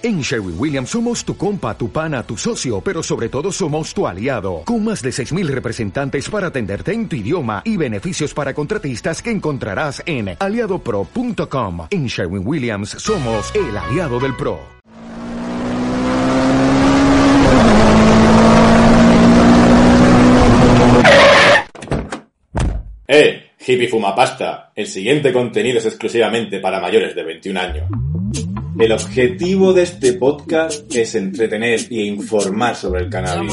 En Sherwin Williams somos tu compa, tu pana, tu socio, pero sobre todo somos tu aliado, con más de 6.000 representantes para atenderte en tu idioma y beneficios para contratistas que encontrarás en aliadopro.com. En Sherwin Williams somos el aliado del PRO. ¡Eh! Hippie fuma pasta. El siguiente contenido es exclusivamente para mayores de 21 años. El objetivo de este podcast es entretener e informar sobre el cannabis.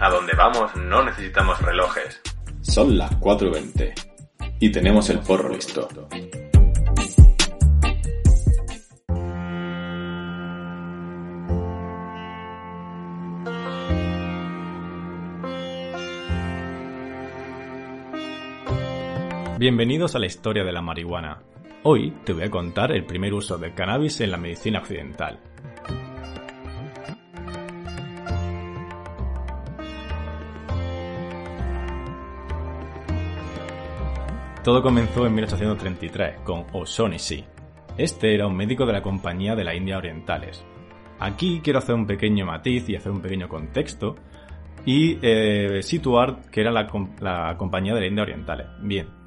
A donde vamos no necesitamos relojes. Son las 4.20 y tenemos el porro listo. Bienvenidos a la historia de la marihuana. Hoy te voy a contar el primer uso del cannabis en la medicina occidental. Todo comenzó en 1833 con O'Shaughnessy. Este era un médico de la Compañía de la India Orientales. Aquí quiero hacer un pequeño matiz y hacer un pequeño contexto y eh, situar que era la, la Compañía de la India Orientales. Bien,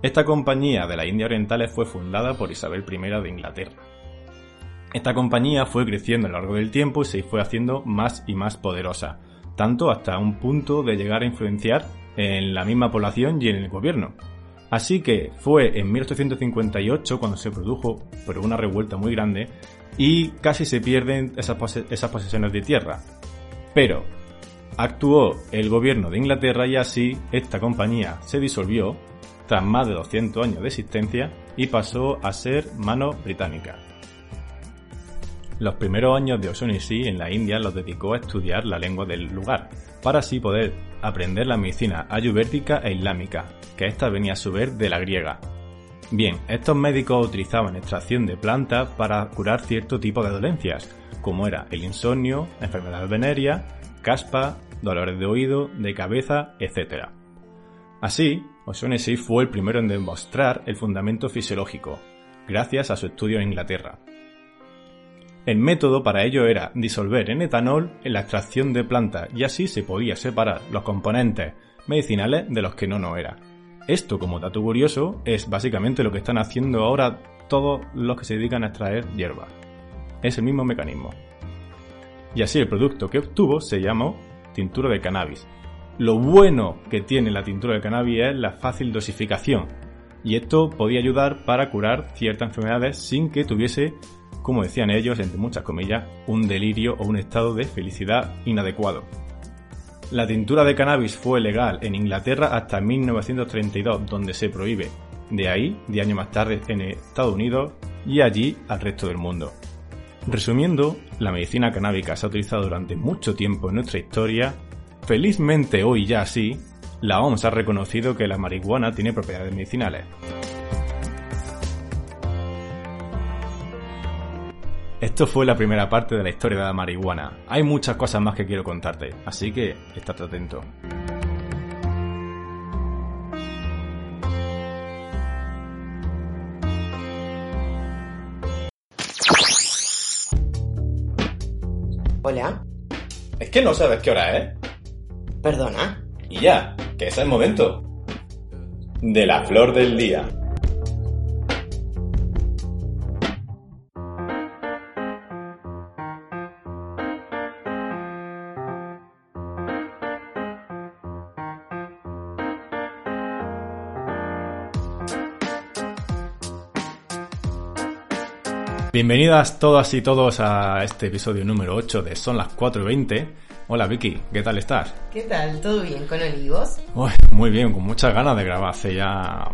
esta compañía de la India Orientales fue fundada por Isabel I de Inglaterra. Esta compañía fue creciendo a lo largo del tiempo y se fue haciendo más y más poderosa, tanto hasta un punto de llegar a influenciar en la misma población y en el gobierno. Así que fue en 1858 cuando se produjo pero una revuelta muy grande y casi se pierden esas, esas posesiones de tierra. Pero actuó el gobierno de Inglaterra y así esta compañía se disolvió tras más de 200 años de existencia y pasó a ser mano británica. Los primeros años de O'Shaughnessy en la India los dedicó a estudiar la lengua del lugar, para así poder aprender la medicina ayurvédica e islámica, que esta venía a su vez de la griega. Bien, estos médicos utilizaban extracción de plantas para curar cierto tipo de dolencias, como era el insomnio, enfermedad venérea, caspa, dolores de oído, de cabeza, etc. Así, O'Shaughnessy fue el primero en demostrar el fundamento fisiológico, gracias a su estudio en Inglaterra. El método para ello era disolver en etanol en la extracción de plantas y así se podía separar los componentes medicinales de los que no no era. Esto, como dato curioso, es básicamente lo que están haciendo ahora todos los que se dedican a extraer hierba. Es el mismo mecanismo. Y así el producto que obtuvo se llamó tintura de cannabis, lo bueno que tiene la tintura de cannabis es la fácil dosificación, y esto podía ayudar para curar ciertas enfermedades sin que tuviese, como decían ellos, entre muchas comillas, un delirio o un estado de felicidad inadecuado. La tintura de cannabis fue legal en Inglaterra hasta 1932, donde se prohíbe. De ahí, de años más tarde, en Estados Unidos y allí al resto del mundo. Resumiendo, la medicina canábica se ha utilizado durante mucho tiempo en nuestra historia Felizmente hoy ya sí, la OMS ha reconocido que la marihuana tiene propiedades medicinales. Esto fue la primera parte de la historia de la marihuana. Hay muchas cosas más que quiero contarte, así que estate atento. Hola. Es que no sabes qué hora es. Perdona. Y ya, que es el momento de la flor del día. Bienvenidas todas y todos a este episodio número 8 de Son las 4.20 Hola Vicky, ¿qué tal estás? ¿Qué tal? ¿Todo bien con Olivos? muy bien, con muchas ganas de grabar. Hace ya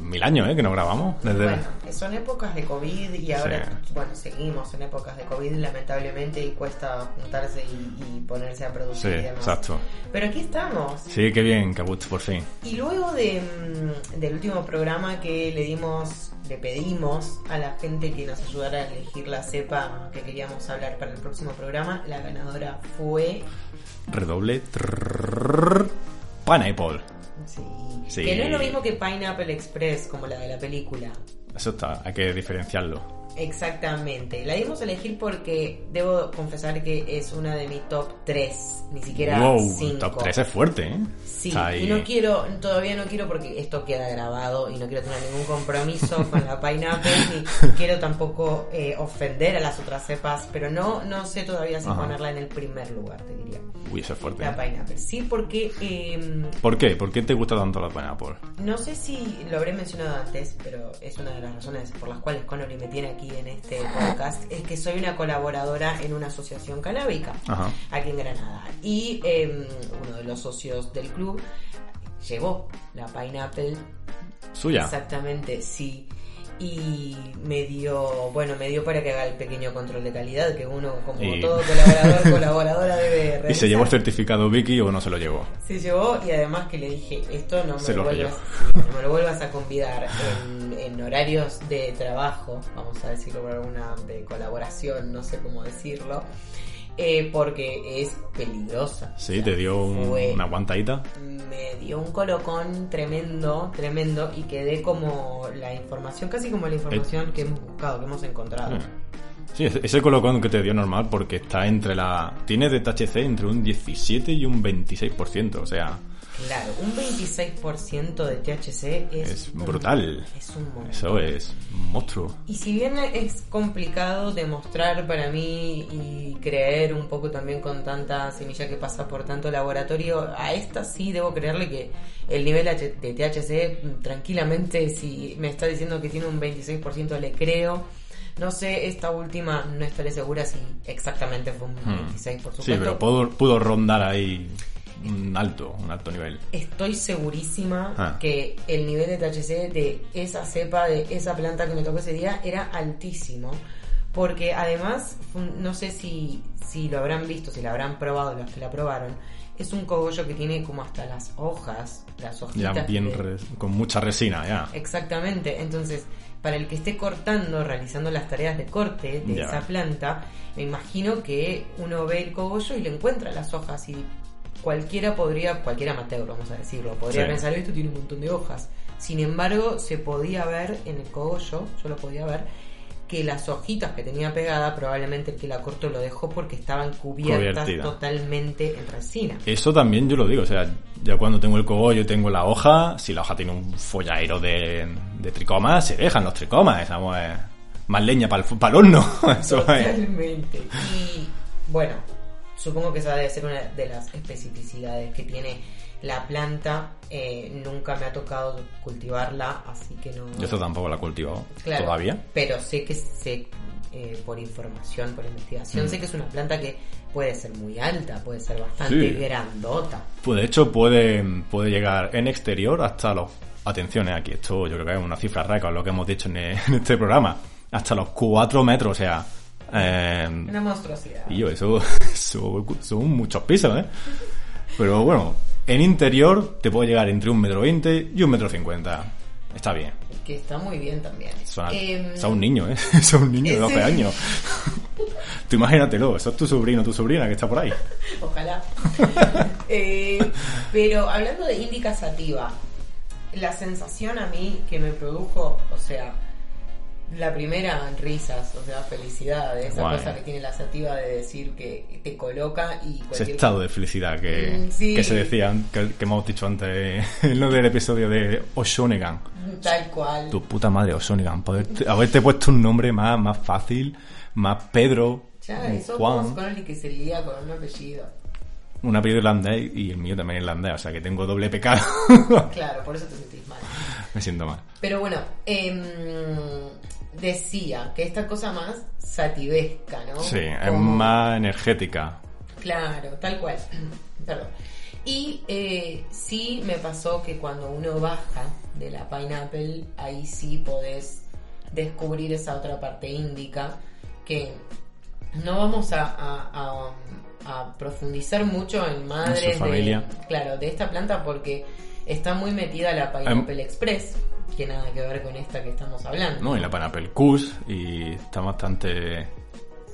mil años ¿eh? que no grabamos. Desde... Bueno, son épocas de COVID y ahora, bueno, seguimos en épocas de COVID lamentablemente y cuesta juntarse y, ponerse a producir. Sí, exacto. Pero aquí estamos. Sí, qué bien, Cabut, por fin. Y luego de, mm, del último programa que le dimos le pedimos a la gente que nos ayudara a elegir la cepa que queríamos hablar para el próximo programa. La ganadora fue. Redoble. Pineapple. Sí. Sí. Que no es lo mismo que Pineapple Express, como la de la película. Eso está, hay que diferenciarlo. Exactamente. La dimos a elegir porque debo confesar que es una de mi top 3, ni siquiera wow, 5. top 3 es fuerte, ¿eh? Sí, y no quiero, todavía no quiero porque esto queda grabado y no quiero tener ningún compromiso con la Pineapple ni quiero tampoco eh, ofender a las otras cepas, pero no, no sé todavía si Ajá. ponerla en el primer lugar, te diría. Uy, eso es fuerte. La ¿eh? Pineapple. Sí, porque eh, ¿Por qué? ¿Por qué te gusta tanto la Pineapple? no sé si lo habré mencionado antes, pero es una de las razones por las cuales Connolly me tiene aquí en este podcast, es que soy una colaboradora en una asociación canábica Ajá. aquí en Granada. Y eh, uno de los socios del club llevó la Pineapple Suya. Exactamente, sí. Y me dio, bueno, me dio para que haga el pequeño control de calidad que uno, como Y- todo colaborador, colaboradora debe ¿Y realizar. se llevó el certificado Vicky o no se lo llevó? Se llevó y además que le dije, esto no me, Se lo, vuelvas, no me lo vuelvas a convidar en, en horarios de trabajo, vamos a decirlo por alguna de colaboración, no sé cómo decirlo, eh, porque es peligrosa. O Sí, sea, te dio un- fue- una aguantadita. me dio un colocón tremendo, tremendo, y quedé como la información, casi como la información que hemos buscado, que hemos encontrado. Sí, ese- ese colocón que te dio normal porque está entre la... Tiene de THC entre un 17 y un 26%, o sea, Claro, un 26% de THC es, Es un- brutal. Es un montón. eso es un monstruo. Y si bien es complicado demostrar para mí y creer un poco también con tanta semilla que pasa por tanto laboratorio, a esta sí debo creerle que el nivel de THC tranquilamente, si me está diciendo que tiene un 26%, le creo. No sé, esta última no estaré segura si exactamente fue un Hmm. 26, por supuesto. Sí, pero pudo, pudo rondar ahí un alto, un alto nivel. Estoy segurísima Ah. que el nivel de THC de esa cepa, de esa planta que me tocó ese día, era altísimo. Porque además, no sé si, si lo habrán visto, si lo habrán probado los que la probaron, es un cogollo que tiene como hasta las hojas, las Ya hojitas. bien de- res- con mucha resina, ya. Exactamente, entonces para el que esté cortando, realizando las tareas de corte de Ya. esa planta, me imagino que uno ve el cogollo y le encuentra las hojas y cualquiera podría, cualquier amateur vamos a decirlo, podría Sí. pensar esto tiene un montón de hojas. Sin embargo, se podía ver en el cogollo, yo lo podía ver, que las hojitas que tenía pegada, probablemente el que la cortó lo dejó porque estaban cubiertas Cubiertida. totalmente en resina. Eso también yo lo digo, o sea, ya cuando tengo el cogollo y tengo la hoja, si la hoja tiene un follaero de, de tricomas, se dejan los tricomas, estamos eh, más leña para el, horno. Eso es. Totalmente. Y bueno, supongo que esa debe ser una de las especificidades que tiene la planta. Eh, nunca me ha tocado cultivarla, así que no. Yo tampoco la he cultivado Claro, todavía. Pero sé que sé, eh, por información, por investigación, Mm. sé que es una planta que puede ser muy alta, puede ser bastante Sí. grandota. Pues de hecho puede, puede llegar en exterior hasta los... Atención, eh, aquí esto yo creo que es una cifra récord lo que hemos dicho en, en este programa. Hasta los 4 metros, o sea... eh, Una monstruosidad. y yo, eso, son muchos pisos, ¿eh? Pero bueno, en interior te puede llegar entre un metro veinte y un metro cincuenta. Está bien. Que está muy bien también. Suena, Em, es a un niño, ¿eh? Es a un niño de 12 ese- años. Tú imagínatelo, eso es tu sobrino tu sobrina que está por ahí. Ojalá. Eh, pero hablando de indica sativa, la sensación a mí que me produjo, o sea, la primera risas, o sea, felicidad, esa Guay. cosa que tiene la sativa de decir que te coloca y Ese cualquier estado de felicidad que, Mm, sí. que se decía, que, que hemos dicho antes en lo del episodio de Oshonegan. tal cual. Tu puta madre, Oshonegan. Poderte- haberte puesto un nombre más, más fácil, más Pedro, Ya, eso Juan. con el que se lía con un apellido. un apellido irlandés y el mío también irlandés, o sea que tengo doble pecado. Claro, por eso te sentís mal. Me siento mal. Pero bueno, em, decía que esta cosa más sativesca, ¿no? Sí, es más energética. Claro, tal cual. Perdón. Y eh, sí me pasó que cuando uno baja de la pineapple, ahí sí podés descubrir esa otra parte índica que no vamos a, a- a- a profundizar mucho en madres de, claro, de esta planta porque está muy metida la Pineapple Express, que nada que ver con esta que estamos hablando. No, y la Pineapple Kush y está bastante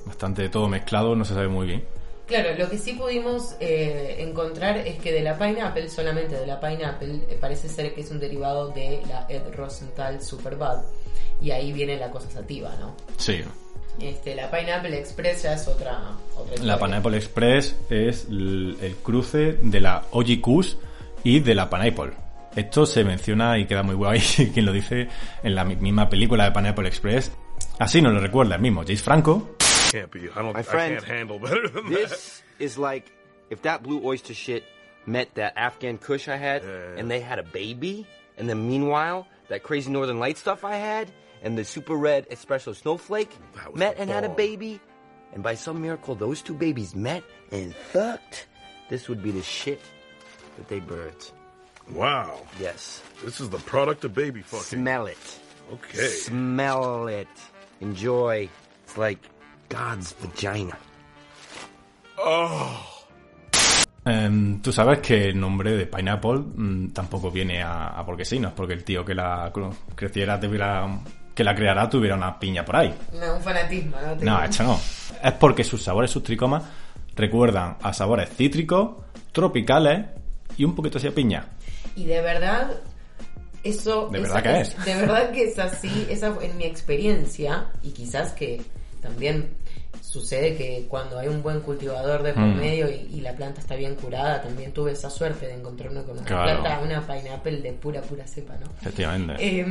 bastante todo mezclado, no se sabe muy bien. Claro, lo que sí pudimos eh, encontrar es que de la pineapple, solamente de la pineapple, eh, parece ser que es un derivado de la Ed Rosenthal Superbad. Y ahí viene la cosa sativa, ¿no? Sí. Este, la Pineapple Express ya es otra, otra La. Pineapple Express es l- el cruce de la OG Kush y de la Pineapple. Esto se menciona y queda muy guay quien lo dice en la mi- misma película de Pineapple Express. Así nos lo recuerda el mismo James Franco. My friend, This is like if that blue oyster shit met that Afghan Kush I had, Yeah. and they had a baby, and then meanwhile that crazy Northern Light stuff I had, and the super red espresso snowflake met the and had a baby, and by some miracle those two babies met and fucked. This would be the shit that they birthed. Wow. Yes. This is the product of baby fucking. Smell it. Okay. Smell it. Enjoy. It's like God's vagina. Oh. Em, Tú sabes que el nombre de Pineapple mm, tampoco viene a, a porque sí, no es porque el tío que la creciera tuviera, que la creara tuviera una piña por ahí. No, un fanatismo, ¿no? Te- No, esto no. Es porque sus sabores, sus tricomas, recuerdan a sabores cítricos, tropicales y un poquito así a piña. Y de verdad, eso... ¿De verdad que es? De verdad que es así, esa en mi experiencia, y quizás que también sucede que cuando hay un buen cultivador de por Mm. medio y, y la planta está bien curada, también tuve esa suerte de encontrarme con una Claro. planta, una pineapple de pura, pura cepa, ¿no? Efectivamente. Eh,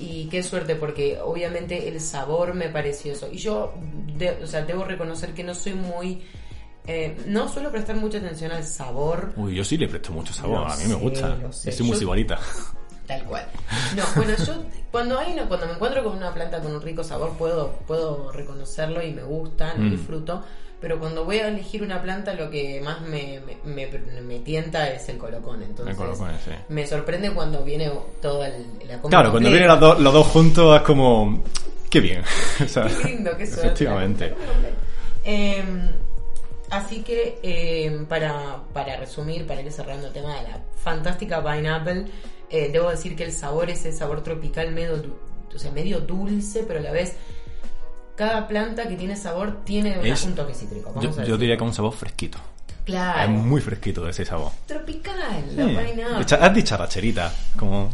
y qué suerte, porque obviamente el sabor me pareció eso. Y yo, de- o sea, debo reconocer que no soy muy... eh, no suelo prestar mucha atención al sabor, Uy, yo sí le presto mucho sabor, a mí me gusta. Yo soy muy sibarita. Tal cual. No, bueno, yo cuando hay una, cuando me encuentro con una planta con un rico sabor puedo, puedo reconocerlo y me gusta, lo Mm. disfruto. Pero cuando voy a elegir una planta, lo que más me, me, me- me tienta es el colocón. Entonces, Me coloco en ese. me sorprende cuando viene toda el, la comida Claro, cuando vienen los dos, los dos juntos es como... Qué bien. O sea, Qué lindo, qué suerte. Efectivamente. Eh, así que, eh, para, para resumir, para ir cerrando el tema de la fantástica pineapple, eh, debo decir que el sabor es el sabor tropical medio, o sea, medio dulce, pero a la vez cada planta que tiene sabor tiene Es- un toque cítrico. yo, a yo diría que es un sabor fresquito. Claro, Es muy fresquito ese sabor. tropical, la Sí. pineapple. Es dicharracherita. Como...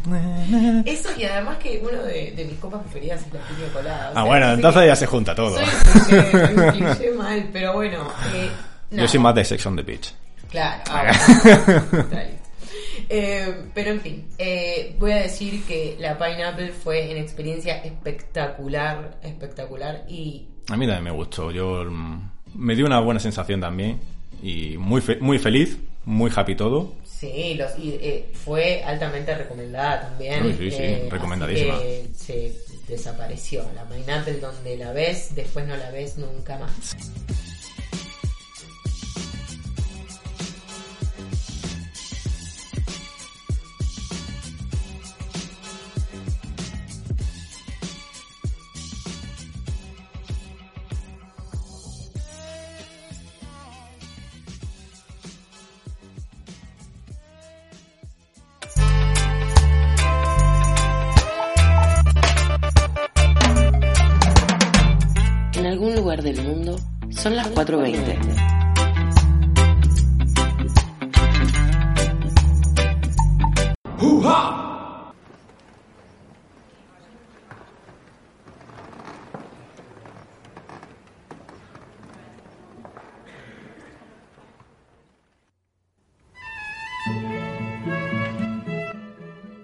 Eso y además que uno de, de mis copas preferidas es la piña colada. o Ah, sea, bueno, entonces ya se junta todo. Soy soy cliché mal, pero bueno. eh, Yo nada. soy más de Sex on the Beach. Claro. ah, listo. Eh, pero en fin, eh, voy a decir que la Pineapple fue en experiencia espectacular, espectacular y A mí también me gustó. Yo mm, me dio una buena sensación también. Y muy, fe- muy feliz, muy happy todo. sí, los, y, eh, fue altamente recomendada también. Sí, sí, sí, eh, recomendadísima. se desapareció. La Pineapple donde la ves, después no la ves nunca más. Lugar del mundo son las 4.20.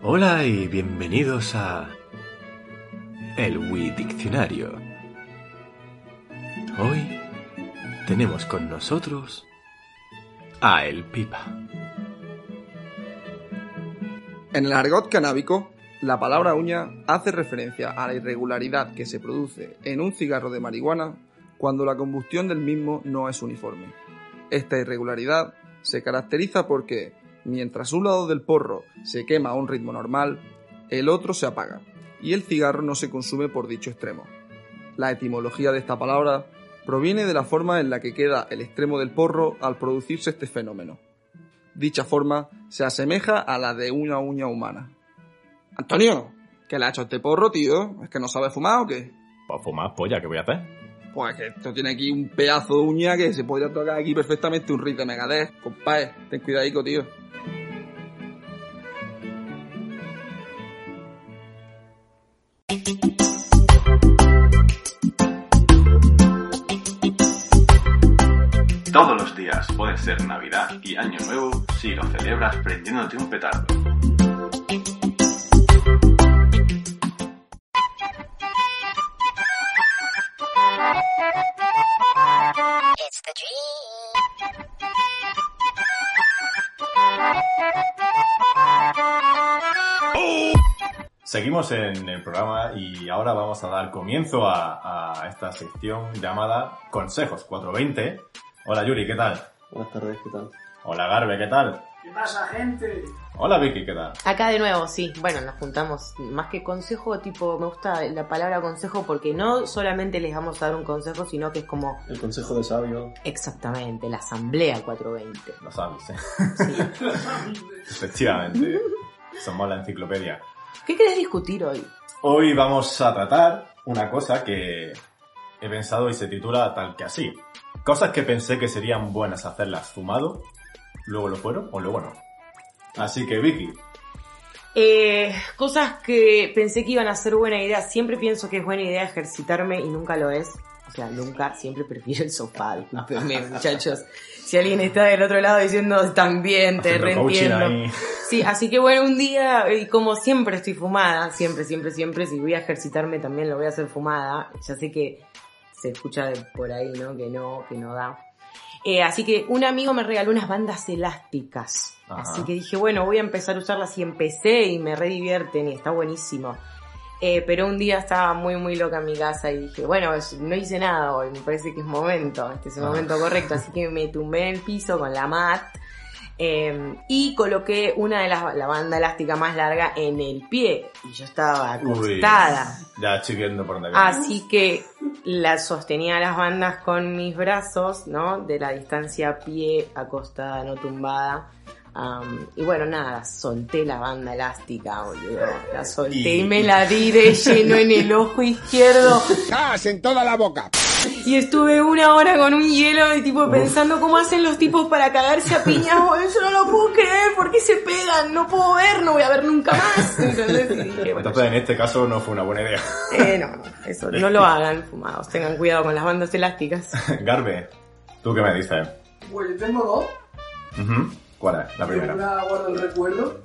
Hola y bienvenidos a El Wii Diccionario. Tenemos con nosotros a El Pipa. En el argot canábico, la palabra uña hace referencia a la irregularidad que se produce en un cigarro de marihuana cuando la combustión del mismo no es uniforme. Esta irregularidad se caracteriza porque, mientras un lado del porro se quema a un ritmo normal, el otro se apaga, y el cigarro no se consume por dicho extremo. La etimología de esta palabra proviene de la forma en la que queda el extremo del porro al producirse este fenómeno. Dicha forma se asemeja a la de una uña humana. Antonio, ¿qué le ha hecho este porro, tío? ¿Es que no sabe fumar o qué? Pues fumar polla, ¿qué voy a hacer? pues que esto tiene aquí un pedazo de uña que se podría tocar aquí perfectamente un riff de Megadeth. Compadre, ten cuidadico, tío. Todos los días puede ser Navidad y Año Nuevo si lo celebras prendiéndote un petardo. Seguimos en el programa y ahora vamos a dar comienzo a, a esta sección llamada Consejos 420. Hola Yuri, ¿qué tal? Buenas tardes, ¿qué tal? Hola Garbe, ¿qué tal? ¿Qué pasa, gente? Hola Vicky, ¿qué tal? Acá de nuevo, sí. Bueno, nos juntamos. Más que consejo, tipo, me gusta la palabra consejo porque no solamente les vamos a dar un consejo, sino que es como El consejo de sabio. exactamente la asamblea 420. Lo sabes, ¿eh? Efectivamente. Somos la enciclopedia. ¿Qué querés discutir hoy? Hoy vamos a tratar una cosa que he pensado y se titula tal que así. Cosas que pensé que serían buenas hacerlas fumado, luego lo fueron o luego no. Así que Vicky, Eh, cosas que pensé que iban a ser buena idea. Siempre pienso que es buena idea ejercitarme y nunca lo es. O sea, nunca, siempre prefiero el sofá. Discúlpenme, muchachos. Si alguien está del otro lado diciendo también, te reentiendo. Sí, así que bueno, un día, y como siempre estoy fumada, siempre, siempre, siempre, si voy a ejercitarme también lo voy a hacer fumada. Ya sé que se escucha por ahí, ¿no? Que no, que no da. Eh, así que un amigo me regaló unas bandas elásticas. Ajá. Así que dije, bueno, voy a empezar a usarlas y empecé y me re divierten y está buenísimo. Eh, pero un día estaba muy, muy loca en mi casa y dije, bueno, no hice nada hoy, me parece que es momento, este es el Ah. momento correcto. Así que me tumbé en el piso con la mat eh, y coloqué una de las, la banda elástica más larga en el pie. Y yo estaba Uy, acostada. ya estoy viendo por viene. Así que la sostenía las bandas con mis brazos, ¿no? De la distancia pie acostada, no tumbada. Y bueno, nada, solté la banda elástica, boludo. La solté y, Y- me la di de lleno en el ojo izquierdo. ¡Gas en toda la boca! Y estuve una hora con un hielo y tipo pensando cómo hacen los tipos para cagarse a piñas. Yo no lo puedo creer, ¿por qué se pegan? No puedo ver, no voy a ver nunca más. Bueno, Entonces en este caso no fue una buena idea. eh, no, no, eso, no lo hagan fumados, tengan cuidado con las bandas elásticas. Garbe, ¿tú qué me dices? Pues yo tengo dos. ¿Cuál es la primera? Una guardo el recuerdo,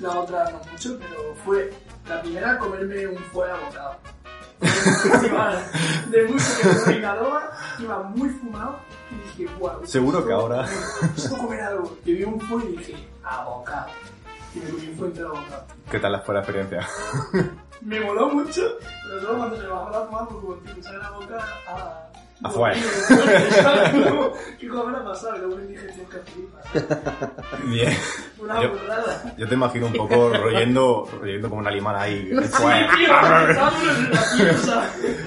la otra no mucho, pero fue la primera comerme un fuera bocado. De música de Reinalova, iba muy fumado y dije, guau. Seguro que ahora- Necesito comer algo. Y vi un fue y dije, abocado. Y me comí un fue entero abocado. ¿Qué tal fue la experiencia? Me moló mucho, pero luego cuando se me bajó la fumada, pues como que usaba la boca a... Afuera. ¿Qué cosa me ha pasado? Que una indigestión que flipa. Bien. Una Yo, burrada. yo te imagino un poco royendo, royendo como una limana ahí.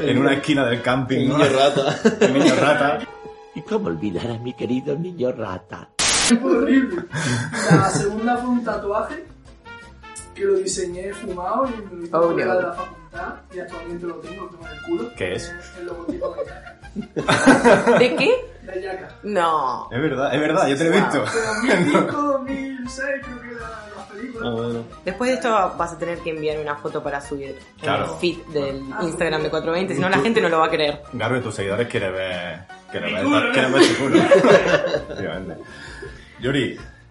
En una esquina del camping. El ¿no? niño rata. El niño rata. ¿Y cómo olvidar a mi querido niño rata? Horrible. La segunda fue un tatuaje que lo diseñé fumado y me lo hice Oh, de la facultad y actualmente lo tengo, lo tengo en el culo. ¿Qué es? Eh, El logotipo de. ¿De qué? De Yaka. No. Es verdad, es verdad, yo te lo he visto. De 2005, 2006 creo que era las películas. Ah, bueno. Después de esto vas a tener que enviar una foto para subir Claro. en el feed del Instagram de 420, si no la gente no lo va a creer. Garbe, tus seguidores quieren ver. Quieren ver, quieren ver tu culo.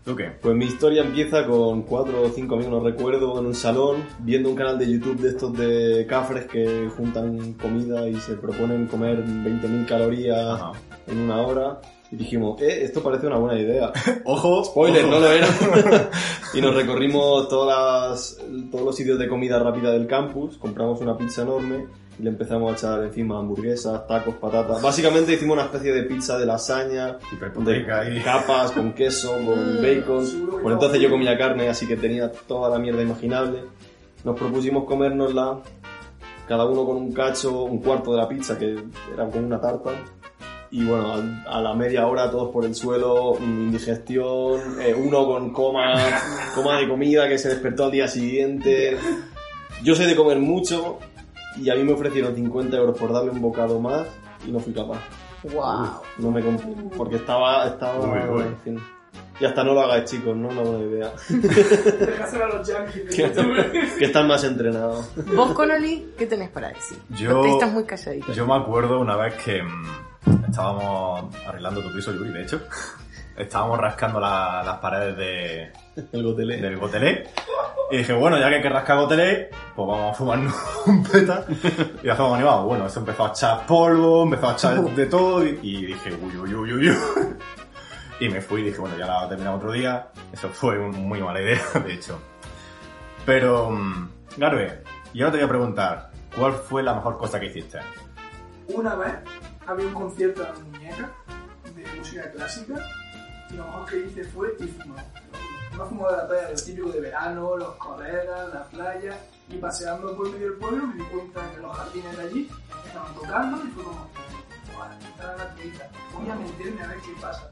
¿tú qué? Pues mi historia empieza con cuatro o cinco amigos, no recuerdo, en un salón, viendo un canal de YouTube de estos de cafres que juntan comida y se proponen comer 20.000 calorías Ajá. en una hora. Y dijimos, eh, esto parece una buena idea. Ojo, Spoiler, ojo. no lo era. y nos recorrimos todas las- todos los sitios de comida rápida del campus, compramos una pizza enorme y le empezamos a echar encima hamburguesas, tacos, patatas. Básicamente hicimos una especie de pizza de lasaña, de capas, con queso, con Mm, bacon. Por no. entonces yo comía carne, así que tenía toda la mierda imaginable. Nos propusimos comérnosla, cada uno con un cacho, un cuarto de la pizza, que era como una tarta. Y bueno, a, la media hora todos por el suelo, mm, indigestión, eh, uno con coma, coma de comida que se despertó al día siguiente. Yo soy de comer mucho y a mí me ofrecieron 50 euros por darle un bocado más y no fui capaz. Wow. No me comp- porque estaba, estaba, Uy, uy. en fin. Y hasta no lo hagáis chicos, no es una buena idea. Dejáselo a los yankees. que, están más entrenados. ¿Vos, Connolly, qué tenés para decir? Yo- estás muy calladito. Yo me acuerdo una vez que mm, estábamos arreglando tu piso, Yuri, de hecho. Estábamos rascando la- las paredes de, El gotelé. del gotelé. Y dije, bueno, ya que hay que rascar gotelé, pues vamos a fumarnos un peta. Y hacemos animado. Bueno, eso empezó a echar polvo, empezó a echar de todo. Y, y dije, uy, uy, uy, uy, uy. Y me fui y dije, bueno, ya la terminamos otro día. Eso fue un- muy mala idea, de hecho. Pero, mm, Garbe, yo ahora te voy a preguntar, ¿cuál fue la mejor cosa que hiciste? Una vez había un concierto de la muñeca de música clásica y lo mejor que hice fue ir fumado. No fumado de la playa, lo típico de verano, los colegas, la playa y paseando por medio del pueblo me di cuenta que los jardines de allí estaban tocando y fue como, "Guau, la turista, voy a meterme a ver qué pasa.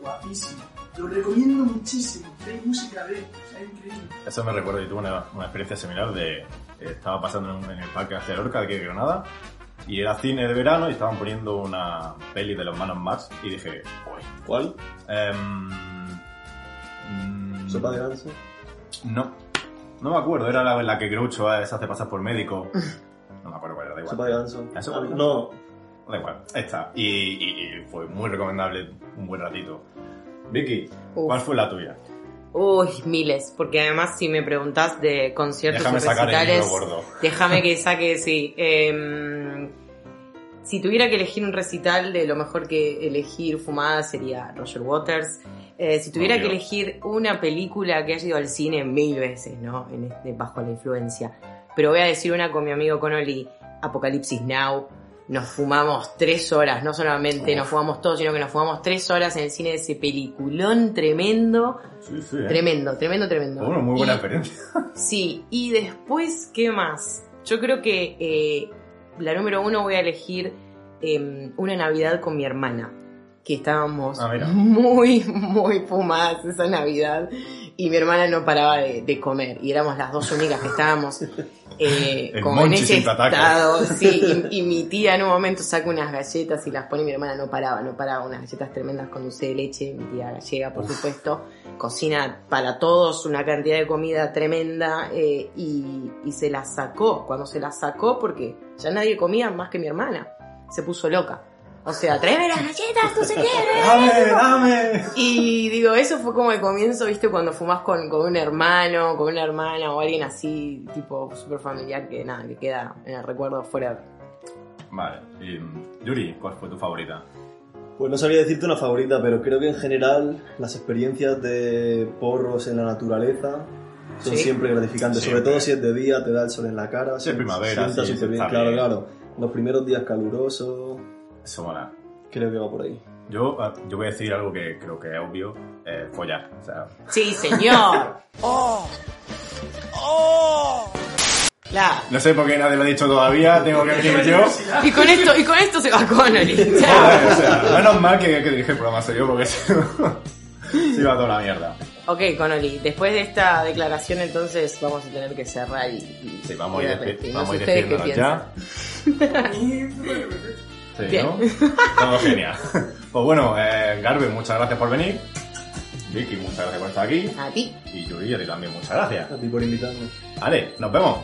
Guapísimo. Lo recomiendo muchísimo. Hay música de, es increíble. Eso me recuerdo, yo tuve una, una experiencia similar de... eh, Estaba pasando en, el parque hacia Lorca, aquí de Granada, y era cine de verano y estaban poniendo una peli de los manos Marx y dije, uy, ¿Cuál? mm, ¿Sopa de ganso? No, no me acuerdo, era la, la que Groucho eh, se hace pasar por médico. No me acuerdo cuál era, da igual. ¿Sopa de ganso? ¿Ah, sopa Ah, de ganso? No, Da igual, esta. Y, y- y fue muy recomendable un buen ratito. Vicky, ¿cuál fue la tuya? Uy, miles, porque además si me preguntás de conciertos Déjame sacar el gordo. déjame que saque, sí. Em, si tuviera que elegir un recital de lo mejor que elegir fumada sería Roger Waters. Eh, si tuviera Obvio. que elegir una película que haya ido al cine mil veces, ¿no? En este, bajo la influencia. Pero voy a decir una con mi amigo Connolly, Apocalipsis Now. Nos fumamos tres horas, no solamente nos fumamos todos, sino que nos fumamos tres horas en el cine de ese peliculón tremendo. Sí, sí, ¿eh? Tremendo, tremendo, tremendo. Una muy buena Y- experiencia. Sí, y después, ¿qué más? Yo creo que eh, la número uno voy a elegir eh, una Navidad con mi hermana, que estábamos Ah, muy, muy fumadas esa Navidad y mi hermana no paraba de, de comer. Y éramos las dos únicas que estábamos eh, como en Monchi ese sin pataca. estado, sí, y, y mi tía en un momento saca unas galletas y las pone y mi hermana no paraba, no paraba, unas galletas tremendas con dulce de leche, mi tía gallega por supuesto, cocina para todos una cantidad de comida tremenda eh, y, y se la sacó, cuando se la sacó porque ya nadie comía más que mi hermana, se puso loca. O sea, tráeme las galletas, no sé qué. ¡Dame, dame! Y digo, eso fue como el comienzo, viste, cuando fumás con, con un hermano, con una hermana o alguien así, tipo súper familiar, que nada, que queda en el recuerdo fuera. Vale, y, mm, Yuri, ¿cuál fue tu favorita? Pues no sabría decirte una favorita, pero creo que en general las experiencias de porros en la naturaleza son Sí. siempre gratificantes, Siempre. sobre todo si es de día, te da el sol en la cara, Sí, primavera, sienta sí, súper bien, claro, bien. claro. Los primeros días calurosos, Eso mola. creo que va por ahí. Yo, ah, yo voy a decir algo que creo que es obvio, eh, follar. O sea, Sí, señor. ¡Oh! ¡Oh! Claro. no sé por qué nadie lo ha dicho todavía, tengo que venir yo. Y con esto, y con esto se va Connolly. O sea, menos mal que, que dirige el programa soy yo, porque si no, se iba toda la mierda. Ok, Connolly, después de esta declaración entonces vamos a tener que cerrar y... y Sí, vamos a ir, vamos a ir ya. Sí, Bien. ¿no? Todo genial. Pues bueno, eh, Garbe, muchas gracias por venir. Vicky, muchas gracias por estar aquí. A ti. Y Yuri, a ti también, muchas gracias. A ti por invitarme. Vale, nos vemos.